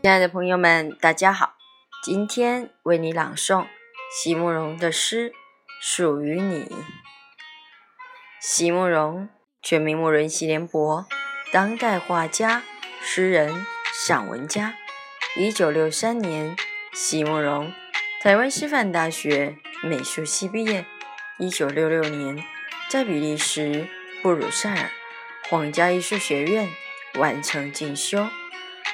亲爱的朋友们，大家好！今天为你朗诵席慕容的诗《属于你》。席慕容，全名慕人席联博，当代画家、诗人、散文家。一九六三年，席慕容台湾师范大学美术系毕业。一九六六年，在比利时布鲁塞尔皇家艺术学院完成进修。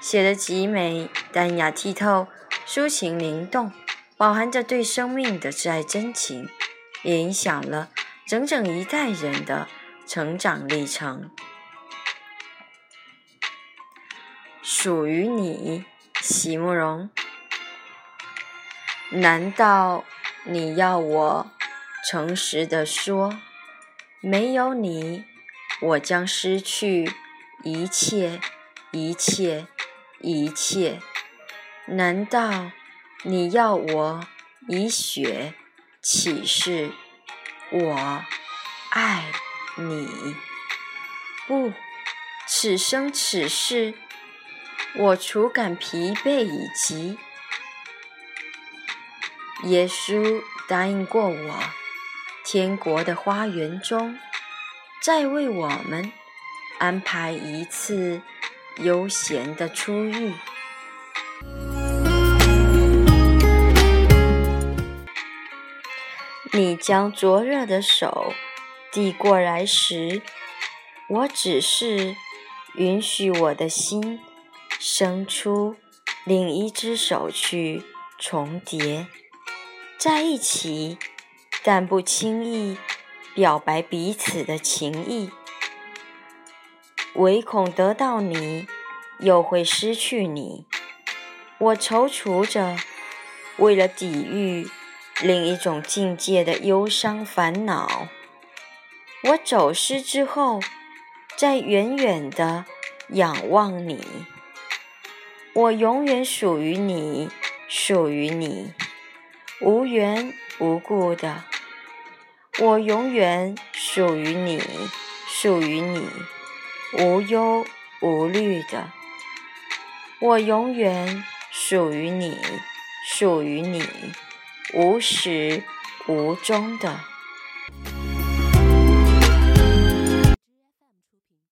写的极美，淡雅剔透，抒情灵动，饱含着对生命的挚爱真情，也影响了整整一代人的成长历程。属于你，席慕容。难道你要我诚实的说，没有你，我将失去一切，一切？一切？难道你要我以血起誓我爱你？不，此生此世，我除感疲惫以及。耶稣答应过我，天国的花园中，再为我们安排一次。悠闲的初遇，你将灼热的手递过来时，我只是允许我的心伸出另一只手去重叠在一起，但不轻易表白彼此的情意。唯恐得到你，又会失去你。我踌躇着，为了抵御另一种境界的忧伤烦恼。我走失之后，在远远的仰望你。我永远属于你，属于你，无缘无故的。我永远属于你，属于你。无忧无虑的，我永远属于你，属于你，无始无终的。